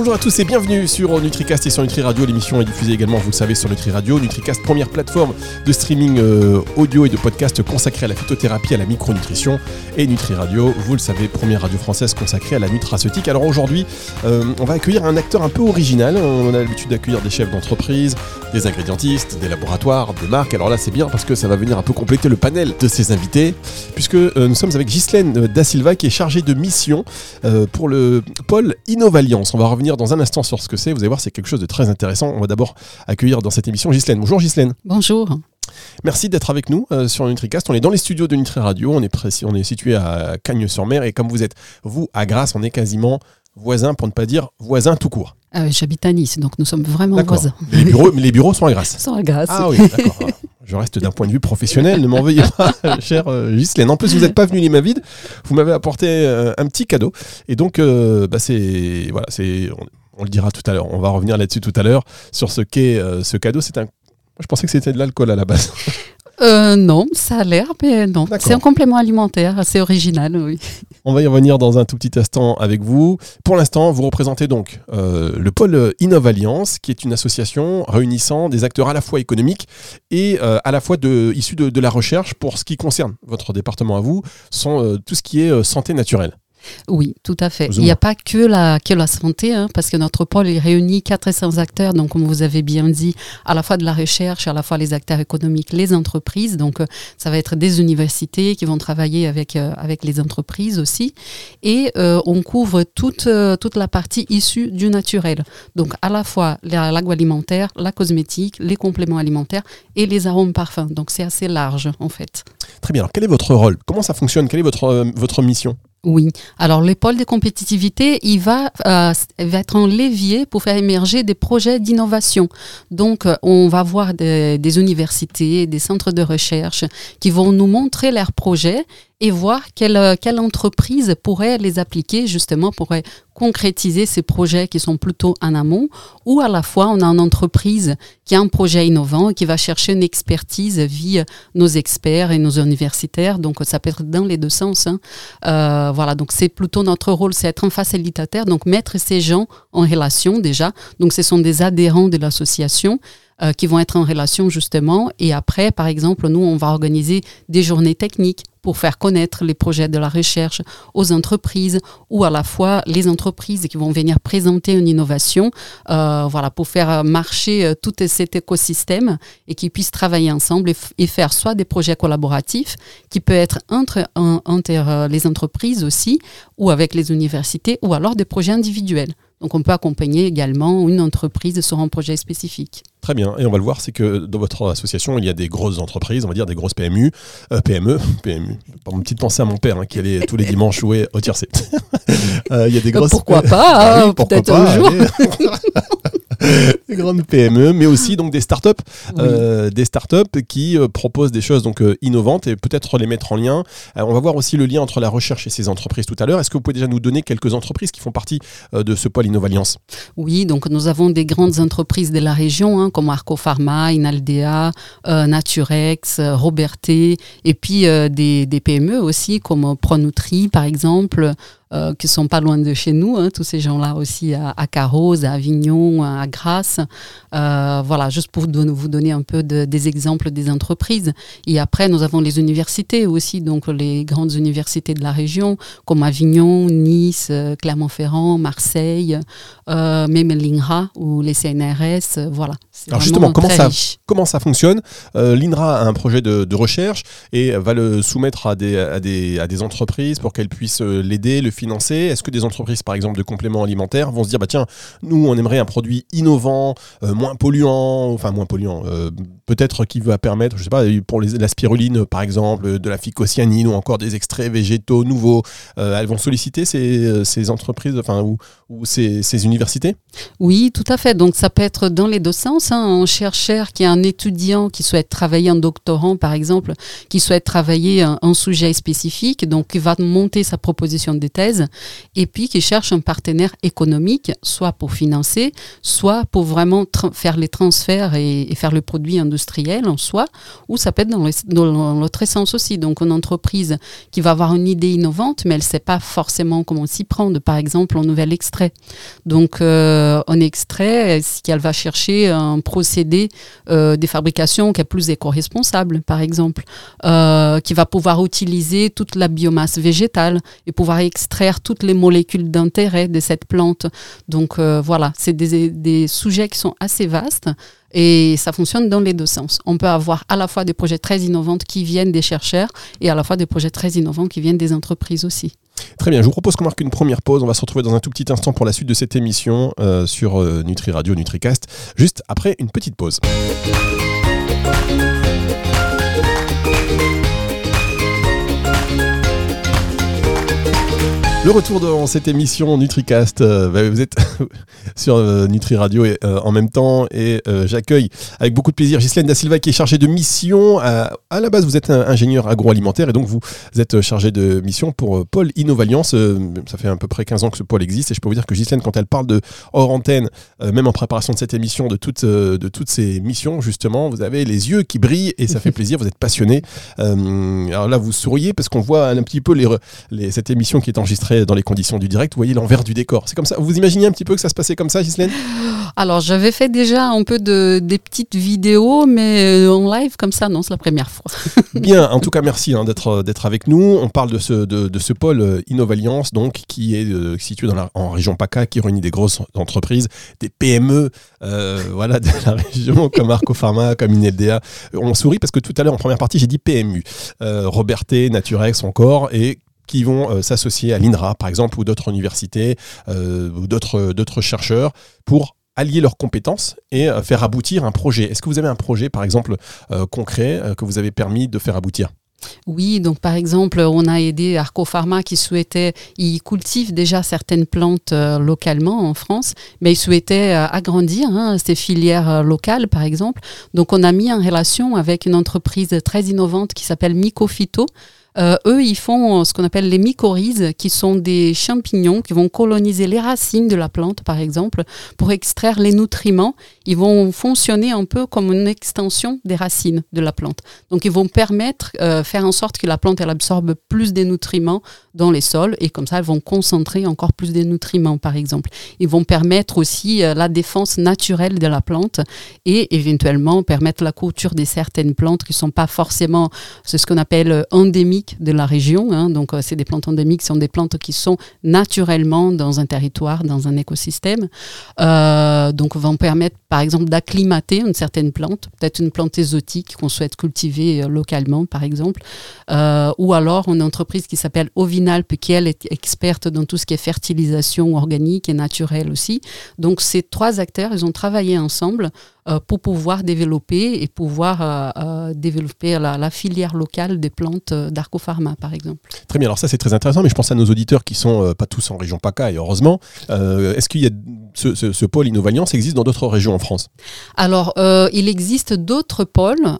Bonjour à tous et bienvenue sur NutriCast et sur Nutri Radio. L'émission est diffusée également, vous le savez, sur Nutri Radio. NutriCast, première plateforme de streaming euh, audio et de podcast consacrée à la phytothérapie, à la micronutrition. Et Nutri Radio, vous le savez, première radio française consacrée à la nutraceutique. Alors aujourd'hui, euh, on va accueillir un acteur un peu original. On a l'habitude d'accueillir des chefs d'entreprise, des ingrédientistes, des laboratoires, des marques. Alors là, c'est bien parce que ça va venir un peu compléter le panel de ces invités, puisque euh, nous sommes avec Ghislaine Da Silva qui est chargée de mission pour le pôle Innovalliance. On va revenir dans un instant sur ce que c'est. Vous allez voir, c'est quelque chose de très intéressant. On va d'abord accueillir dans cette émission Ghislaine. Bonjour Ghislaine. Bonjour. Merci d'être avec nous euh, sur NutriCast. On est dans les studios de Nutri Radio. On est, précis, on est situé à Cagnes-sur-Mer. Et comme vous êtes, vous, à Grasse, on est quasiment voisins, pour ne pas dire voisins tout court. Ah J'habite à Nice, donc nous sommes vraiment voisins. Les bureaux, les bureaux sont à Grasse. Sont à Grasse. Ah oui, d'accord. Je reste d'un point de vue professionnel, ne m'en veuillez pas, cher euh, Ghislaine. En plus, vous n'êtes pas venu les mains vous m'avez apporté euh, un petit cadeau. Et donc, bah, c'est, voilà, c'est, on le dira tout à l'heure. On va revenir là-dessus tout à l'heure sur ce qu'est euh, ce cadeau. C'est un. Je pensais que c'était de l'alcool à la base. Euh, non, ça a l'air, mais non. C'est un complément alimentaire assez original, oui. On va y revenir dans un tout petit instant avec vous. Pour l'instant, vous représentez donc euh, le pôle Innov Alliance, qui est une association réunissant des acteurs à la fois économiques et à la fois de, issus de, de, la recherche pour ce qui concerne votre département à vous, sont tout ce qui est santé naturelle. Oui, tout à fait. Il n'y a pas que la, que la santé, hein, parce que notre pôle réunit 400 acteurs, donc comme vous avez bien dit, à la fois de la recherche, à la fois les acteurs économiques, les entreprises. Donc euh, ça va être des universités qui vont travailler avec, euh, avec les entreprises aussi. Et euh, on couvre toute, toute la partie issue du naturel. Donc à la fois l'agroalimentaire, la cosmétique, les compléments alimentaires et les arômes parfums. Donc c'est assez large en fait. Très bien. Alors quel est votre rôle? Comment ça fonctionne? Quelle est votre, votre mission? Oui. Alors, le pôle de compétitivité, il va, euh, va, être un levier pour faire émerger des projets d'innovation. Donc, euh, on va voir des, universités, des centres de recherche qui vont nous montrer leurs projets et voir quelle, euh, quelle entreprise pourrait les appliquer justement, pourrait concrétiser ces projets qui sont plutôt en amont, ou à la fois on a une entreprise qui a un projet innovant et qui va chercher une expertise via nos experts et nos universitaires, donc ça peut être dans les deux sens. Hein. Euh, voilà, donc c'est plutôt notre rôle, c'est être un facilitateur, donc mettre ces gens en relation déjà, donc ce sont des adhérents de l'association euh, qui vont être en relation justement. Et après, par exemple, nous, on va organiser des journées techniques pour faire connaître les projets de la recherche aux entreprises ou à la fois les entreprises qui vont venir présenter une innovation, euh, voilà, pour faire marcher euh, tout cet écosystème et qu'ils puissent travailler ensemble et, faire soit des projets collaboratifs qui peuvent être entre, entre les entreprises aussi ou avec les universités ou alors des projets individuels. Donc on peut accompagner également une entreprise sur un projet spécifique. Très bien. Et on va le voir, c'est que dans votre association, il y a des grosses entreprises, on va dire des grosses PMU, euh, PME, PMU. Une petite pensée à mon père hein, qui allait tous les dimanches jouer au tiercé. euh, il y a des grosses. Pourquoi pas hein, Peut-être un jour. Des grandes PME, mais aussi donc des startups, euh, des startups qui euh, proposent des choses donc euh, innovantes et peut-être les mettre en lien. on va voir aussi le lien entre la recherche et ces entreprises tout à l'heure. Est-ce que vous pouvez déjà nous donner quelques entreprises qui font partie de ce pôle Innovalliance Oui, donc nous avons des grandes entreprises de la région hein, comme Arco Pharma, Inaldea, Naturex, Roberté, et puis des, des, PME aussi comme Pronutri par exemple. Euh, qui sont pas loin de chez nous, hein, tous ces gens-là aussi à, à Carros, à Avignon, à Grasse. Euh, voilà, juste pour vous donner un peu de, des exemples des entreprises. Et après, nous avons les universités aussi, donc les grandes universités de la région, comme Avignon, Nice, euh, Clermont-Ferrand, Marseille, euh, même l'INRA ou les CNRS. Voilà. Alors justement, comment ça, comment ça fonctionne? L'INRA a un projet de, de, recherche et va le soumettre à des, à des, à des entreprises pour qu'elles puissent l'aider, le Est-ce que des entreprises, par exemple, de compléments alimentaires vont se dire, bah tiens, nous, on aimerait un produit innovant, euh, moins polluant, enfin moins polluant, euh, peut-être qui va permettre, je sais pas, pour la spiruline, par exemple, de la phycocyanine ou encore des extraits végétaux nouveaux, euh, elles vont solliciter ces, ces entreprises, enfin, ou, ces, universités? Oui, tout à fait. Donc, ça peut être dans les deux sens. Hein. Un chercheur qui est un étudiant qui souhaite travailler, un doctorant, par exemple, qui souhaite travailler un, sujet spécifique, donc qui va monter sa proposition de thèse et puis qui cherche un partenaire économique, soit pour financer, soit pour vraiment faire les transferts et, faire le produit en industriel en soi, ou ça peut être dans, l'autre sens aussi. Donc une entreprise qui va avoir une idée innovante, mais elle ne sait pas forcément comment s'y prendre, par exemple en nouvel extrait. Donc euh, en extrait, si elle va chercher un procédé euh, des fabrications qui est plus éco-responsable, par exemple, euh, qui va pouvoir utiliser toute la biomasse végétale et pouvoir extraire toutes les molécules d'intérêt de cette plante? Donc euh, voilà, c'est des, des sujets qui sont assez vastes. Et ça fonctionne dans les deux sens. On peut avoir à la fois des projets très innovants qui viennent des chercheurs et à la fois des projets très innovants qui viennent des entreprises aussi. Très bien, je vous propose qu'on marque une première pause. On va se retrouver dans un tout petit instant pour la suite de cette émission euh, sur euh, Nutri Radio, NutriCast, juste après une petite pause. Le retour dans cette émission NutriCast, euh, bah, vous êtes sur euh, Nutri Radio et, euh, en même temps et j'accueille avec beaucoup de plaisir Ghislaine Da Silva qui est chargée de mission. À, la base, vous êtes un ingénieur agroalimentaire et donc vous êtes chargé de mission pour Paul Innovalliance. ça fait à peu près 15 ans que ce pôle existe et je peux vous dire que Ghislaine, quand elle parle de hors antenne, même en préparation de cette émission, de toutes, de toutes ces missions, justement, vous avez les yeux qui brillent et ça fait plaisir, vous êtes passionné. alors là, vous souriez parce qu'on voit un petit peu les, cette émission qui est enregistrée dans les conditions du direct, vous voyez l'envers du décor. C'est comme ça. Vous imaginez un petit peu que ça se passait comme ça, Ghislaine? Alors, j'avais fait déjà un peu de, des petites vidéos, mais euh, en live comme ça, non, c'est la première fois. Bien, en tout cas, merci hein, d'être d'être avec nous. On parle de ce, de, ce pôle euh, Innovalliance, donc, qui est euh, situé dans la, en région PACA, qui réunit des grosses entreprises, des PME, voilà, de la région, comme Arco Pharma, comme INLDA. On sourit parce que tout à l'heure, en première partie, j'ai dit PMU. Roberté, Naturex encore, et qui vont euh, s'associer à l'INRA, par exemple, ou d'autres universités, euh, ou d'autres chercheurs, pour allier leurs compétences et euh, faire aboutir un projet. Est-ce que vous avez un projet, par exemple, concret que vous avez permis de faire aboutir? Oui, donc par exemple, on a aidé Arco Pharma qui souhaitait, il cultive déjà certaines plantes localement en France, mais il souhaitait agrandir hein, ces filières locales, par exemple. Donc on a mis en relation avec une entreprise très innovante qui s'appelle Mycophyto, euh, eux, ils font ce qu'on appelle les mycorhizes, qui sont des champignons qui vont coloniser les racines de la plante, par exemple, pour extraire les nutriments. Ils vont fonctionner un peu comme une extension des racines de la plante. Donc, ils vont permettre, euh, faire en sorte que la plante, elle absorbe plus des nutriments dans les sols, et comme ça, elles vont concentrer encore plus des nutriments, par exemple. Ils vont permettre aussi euh, la défense naturelle de la plante et éventuellement permettre la couture de certaines plantes qui ne sont pas forcément, c'est ce qu'on appelle de la région. Hein. donc, euh, c'est des plantes endémiques, ce sont des plantes qui sont naturellement dans un territoire, dans un écosystème. Euh, donc, vont permettre, par exemple, d'acclimater une certaine plante, peut-être une plante exotique qu'on souhaite cultiver euh, localement, par exemple. ou alors, une entreprise qui s'appelle Ovinalp, qui, elle, est experte dans tout ce qui est fertilisation organique et naturelle aussi. Donc, ces trois acteurs, ils ont travaillé ensemble pour pouvoir développer et pouvoir euh, euh, développer la, filière locale des plantes d'Arcopharma, par exemple. Très bien, alors ça c'est très intéressant, mais je pense à nos auditeurs qui sont pas tous en région PACA, et heureusement. Est-ce qu'il y a ce, pôle Innovalliance existe dans d'autres régions en France? Alors, il existe d'autres pôles,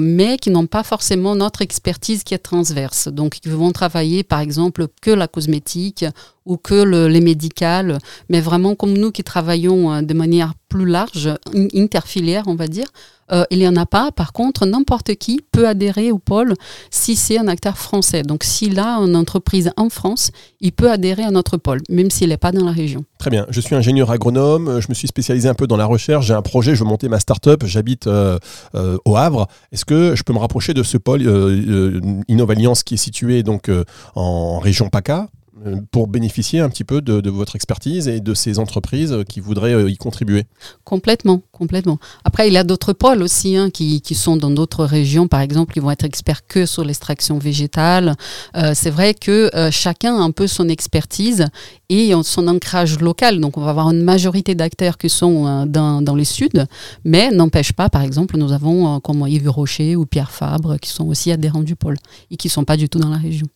mais qui n'ont pas forcément notre expertise qui est transverse. Donc, ils vont travailler, par exemple, que la cosmétique ou que les médicales, mais vraiment comme nous qui travaillons euh, de manière plus large, interfilière, on va dire, euh, il n'y en a pas. Par contre, n'importe qui peut adhérer au pôle si c'est un acteur français. Donc, s'il a une entreprise en France, il peut adhérer à notre pôle, même s'il n'est pas dans la région. Très bien. Je suis ingénieur agronome. Je me suis spécialisé un peu dans la recherche. J'ai un projet. Je veux monter ma start-up. J'habite euh, au Havre. Est-ce que je peux me rapprocher de ce pôle Innovalliance qui est situé donc en région PACA? Pour bénéficier un petit peu de, votre expertise et de ces entreprises qui voudraient euh, y contribuer Complètement, complètement. Après, il y a d'autres pôles aussi hein, qui, sont dans d'autres régions, par exemple, qui vont être experts que sur l'extraction végétale. Euh, c'est vrai que chacun a un peu son expertise et son ancrage local. Donc, on va avoir une majorité d'acteurs qui sont dans, dans, les suds, mais n'empêche pas, par exemple, nous avons comme Yves Rocher ou Pierre Fabre qui sont aussi adhérents du pôle et qui ne sont pas du tout dans la région.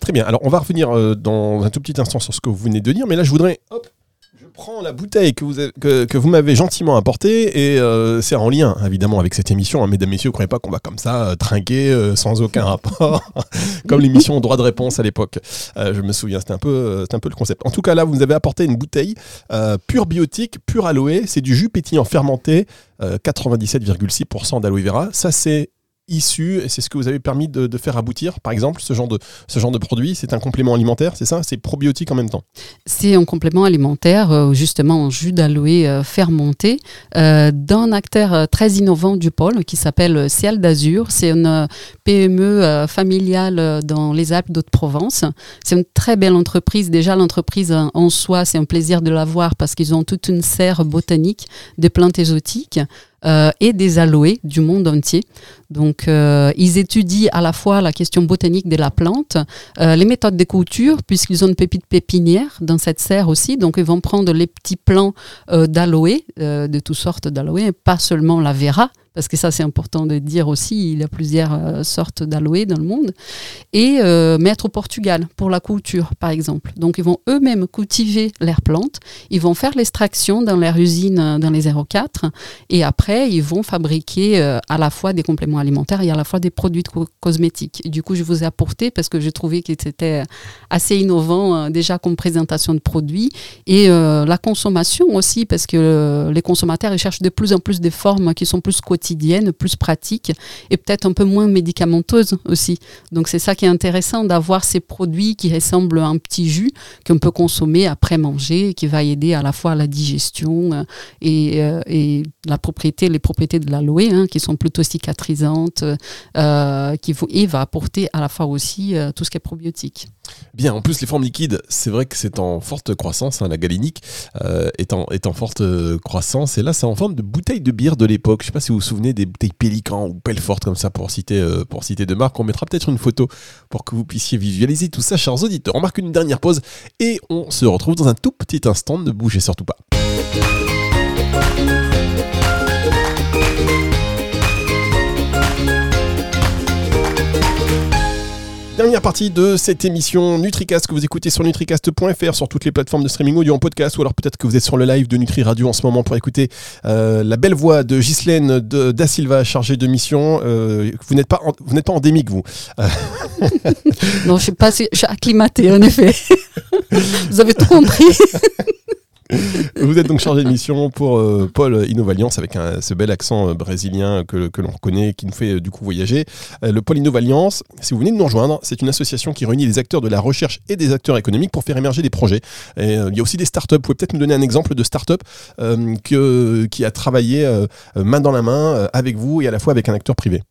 Très bien. Alors, on va revenir euh, dans un tout petit instant sur ce que vous venez de dire, mais là, je voudrais prends la bouteille que vous, que, vous m'avez gentiment apportée et euh, c'est en lien évidemment avec cette émission. Hein, mesdames, messieurs, ne croyez pas qu'on va comme ça euh, trinquer euh, sans aucun rapport, comme l'émission Droit de réponse à l'époque. je me souviens, c'était un, peu, un peu le concept. En tout cas, là, vous nous avez apporté une bouteille pure biotique, pure aloe. C'est du jus pétillant fermenté, 97,6% d'aloe vera. Ça, c'est issu, et c'est ce que vous avez permis de, faire aboutir, par exemple, ce genre de, ce genre de produit C'est un complément alimentaire, c'est ça C'est probiotique en même temps? C'est un complément alimentaire, euh, justement en jus d'aloe euh, fermenté, euh, d'un acteur très innovant du pôle qui s'appelle Ciel d'Azur. C'est une PME familiale dans les Alpes d'Haute-Provence. C'est une très belle entreprise. Déjà, l'entreprise en soi, c'est un plaisir de la voir parce qu'ils ont toute une serre botanique de plantes exotiques. Euh, et des aloés du monde entier. Donc, euh, ils étudient à la fois la question botanique de la plante, euh, les méthodes de couture, puisqu'ils ont une pépite pépinière dans cette serre aussi. Donc, ils vont prendre les petits plants d'aloe, de toutes sortes d'aloe, pas seulement la vera, parce que ça c'est important de dire aussi, il y a plusieurs euh, sortes d'aloe dans le monde, et euh, mettre au Portugal pour la culture par exemple. Donc ils vont eux-mêmes cultiver leurs plantes, ils vont faire l'extraction dans leur usine euh, dans les 04, et après ils vont fabriquer à la fois des compléments alimentaires et à la fois des produits cosmétiques. du coup je vous ai apporté parce que j'ai trouvé que c'était assez innovant déjà comme présentation de produits, et la consommation aussi, parce que les consommateurs ils cherchent de plus en plus des formes qui sont plus quotidiennes plus pratique et peut-être un peu moins médicamenteuse aussi. Donc c'est ça qui est intéressant d'avoir ces produits qui ressemblent à un petit jus qu'on peut consommer après manger, qui va aider à la fois la digestion euh, et, euh, et la propriété, les propriétés de l'aloe hein, qui sont plutôt cicatrisantes, euh, qui et va apporter à la fois aussi tout ce qui est probiotique. Bien, en plus les formes liquides, c'est vrai que c'est en forte croissance, hein, la galénique est, en, est en forte croissance, et là c'est en forme de bouteille de bière de l'époque, je ne sais pas si vous vous souvenez des bouteilles Pélican ou Pelfort comme ça pour citer, euh, pour citer deux marques. On mettra peut-être une photo pour que vous puissiez visualiser tout ça, chers auditeurs. On marque une dernière pause et on se retrouve dans un tout petit instant. Ne bougez surtout pas. Partie de cette émission NutriCast que vous écoutez sur nutricast.fr, sur toutes les plateformes de streaming audio en podcast, ou alors peut-être que vous êtes sur le live de Nutri Radio en ce moment pour écouter euh, la belle voix de Ghislaine de, Da Silva, chargée de mission. Euh, vous n'êtes pas, vous n'êtes pas endémique, vous. non, je suis pas, je suis acclimaté en effet. vous avez tout compris. Vous êtes donc chargé de mission pour euh, Paul Innovalliance avec ce bel accent euh, brésilien que, l'on reconnaît, qui nous fait euh, du coup voyager. le Pôle Innovalliance, si vous venez de nous rejoindre, c'est une association qui réunit des acteurs de la recherche et des acteurs économiques pour faire émerger des projets. Et, il y a aussi des startups. Vous pouvez peut-être nous donner un exemple de startup que, qui a travaillé main dans la main avec vous et à la fois avec un acteur privé.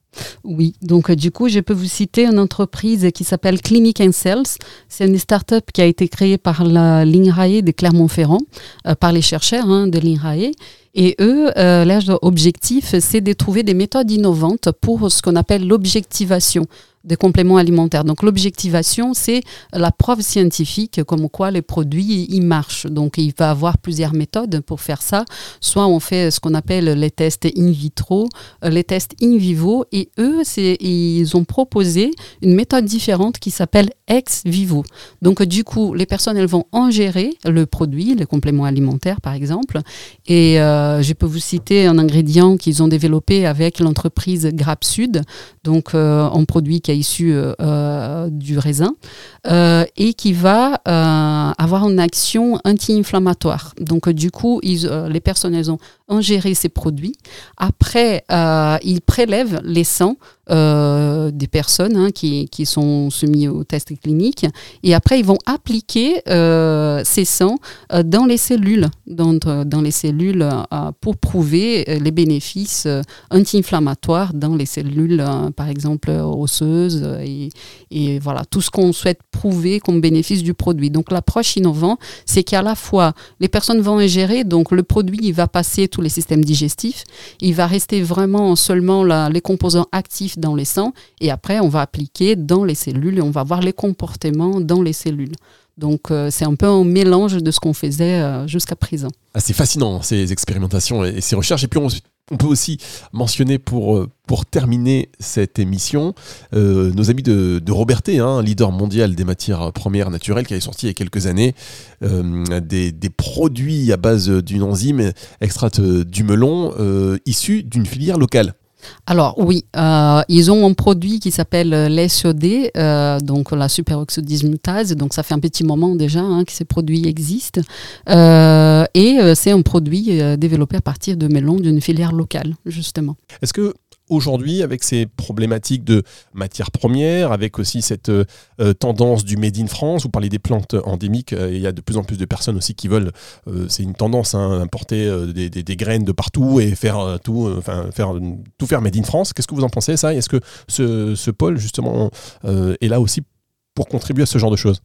Oui, donc du coup, je peux vous citer une entreprise qui s'appelle Clinic and Sales. C'est une start-up qui a été créée par la l'INRAE de Clermont-Ferrand, euh, par les chercheurs hein, de l'INRAE. Et eux, euh, leur objectif, c'est de trouver des méthodes innovantes pour ce qu'on appelle l'objectivation des compléments alimentaires. Donc l'objectivation, c'est la preuve scientifique comme quoi les produits, ils marchent. Donc il va y avoir plusieurs méthodes pour faire ça. Soit on fait ce qu'on appelle les tests in vitro, euh, les tests in vivo, et eux, ils ont proposé une méthode différente qui s'appelle ex vivo. Donc du coup, les personnes, elles vont ingérer le produit, les compléments alimentaires par exemple, et euh, je peux vous citer un ingrédient qu'ils ont développé avec l'entreprise Grappe Sud, donc euh, un produit qui issu euh, euh, du raisin euh, et qui va avoir une action anti-inflammatoire. Donc du coup, les personnes elles ont ingéré ces produits. Après, ils prélèvent les sangs euh, des personnes hein, qui, qui, sont soumises au test clinique. Et après, ils vont appliquer euh, ces sangs euh, dans les cellules, dans, dans les cellules pour prouver les bénéfices anti-inflammatoires dans les cellules, par exemple, osseuses. Et, et voilà, tout ce qu'on souhaite prouver comme bénéfice du produit. Donc, l'approche innovante, c'est qu'à la fois, les personnes vont ingérer, donc le produit, il va passer les systèmes digestifs, il va rester vraiment seulement les composants actifs dans les sangs et après on va appliquer dans les cellules et on va voir les comportements dans les cellules. Donc euh, c'est un peu un mélange de ce qu'on faisait euh, jusqu'à présent. Ah, c'est fascinant ces expérimentations et ces recherches. Et puis on, On peut aussi mentionner pour, euh, terminer cette émission euh, nos amis de, Roberté, hein, leader mondial des matières premières naturelles, qui avait sorti il y a quelques années euh, des, des, produits à base d'une enzyme extraite du melon issus d'une filière locale. Alors oui, euh, ils ont un produit qui s'appelle l'SOD, euh, donc la superoxydismutase. Donc ça fait un petit moment déjà hein, que ces produits existent. Euh, et c'est un produit développé à partir de melons d'une filière locale, justement. Est-ce que aujourd'hui, avec ces problématiques de matières premières, avec aussi cette euh, tendance du Made in France, vous parlez des plantes endémiques, euh, il y a de plus en plus de personnes aussi qui veulent, euh, c'est une tendance, hein, importer des, graines de partout et faire tout, enfin faire tout faire Made in France. Qu'est-ce que vous en pensez ça? Est-ce que ce, ce pôle justement est là aussi pour contribuer à ce genre de choses?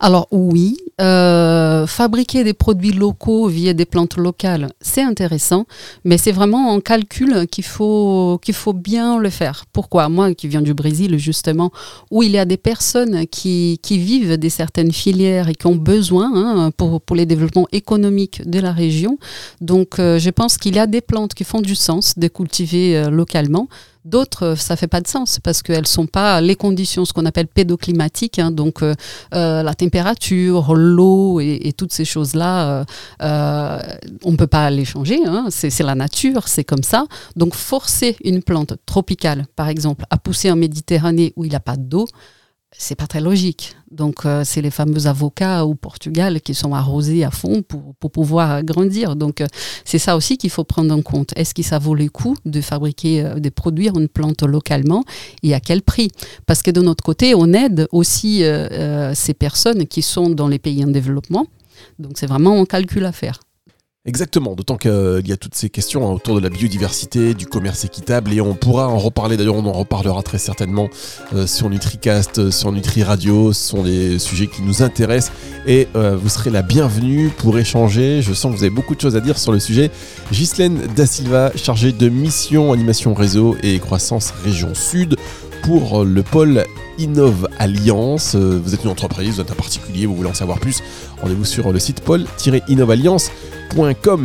Alors oui, euh, fabriquer des produits locaux via des plantes locales, c'est intéressant, mais c'est vraiment en calcul qu'il faut, faut bien le faire. Pourquoi? Moi qui viens du Brésil justement, où il y a des personnes qui, qui vivent des certaines filières et qui ont besoin hein, pour, pour les développements économiques de la région, donc euh, je pense qu'il y a des plantes qui font du sens de cultiver euh, localement. D'autres, ça fait pas de sens parce qu'elles sont pas les conditions, ce qu'on appelle pédoclimatiques, hein, donc euh, euh, la température, l'eau et, toutes ces choses-là, euh, on ne peut pas les changer. Hein, c'est la nature, c'est comme ça. Donc forcer une plante tropicale, par exemple, à pousser en Méditerranée où il n'y a pas d'eau, c'est pas très logique. Donc, euh, c'est les fameux avocats au Portugal qui sont arrosés à fond pour, pour pouvoir grandir. Donc, euh, c'est ça aussi qu'il faut prendre en compte. Est-ce que ça vaut le coup de fabriquer, euh, de produire une plante localement et à quel prix? Parce que de notre côté, on aide aussi ces personnes qui sont dans les pays en développement. Donc, c'est vraiment un calcul à faire. Exactement, d'autant qu'il y a toutes ces questions autour de la biodiversité, du commerce équitable, et on pourra en reparler, d'ailleurs on en reparlera très certainement euh, sur NutriCast, euh, sur Nutri Radio, ce sont des sujets qui nous intéressent, et euh, vous serez la bienvenue pour échanger, je sens que vous avez beaucoup de choses à dire sur le sujet. Ghislaine Da Silva, chargée de mission, animation réseau et croissance région sud, pour le pôle Innove Alliance. Vous êtes une entreprise, vous êtes un particulier, vous voulez en savoir plus, rendez-vous sur le site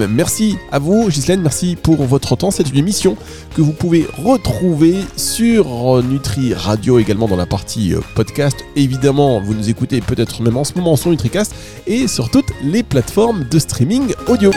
Merci à vous, Ghislaine, merci pour votre temps. C'est une émission que vous pouvez retrouver sur Nutri Radio, également dans la partie euh, podcast. Évidemment, vous nous écoutez peut-être même en ce moment sur NutriCast et sur toutes les plateformes de streaming audio.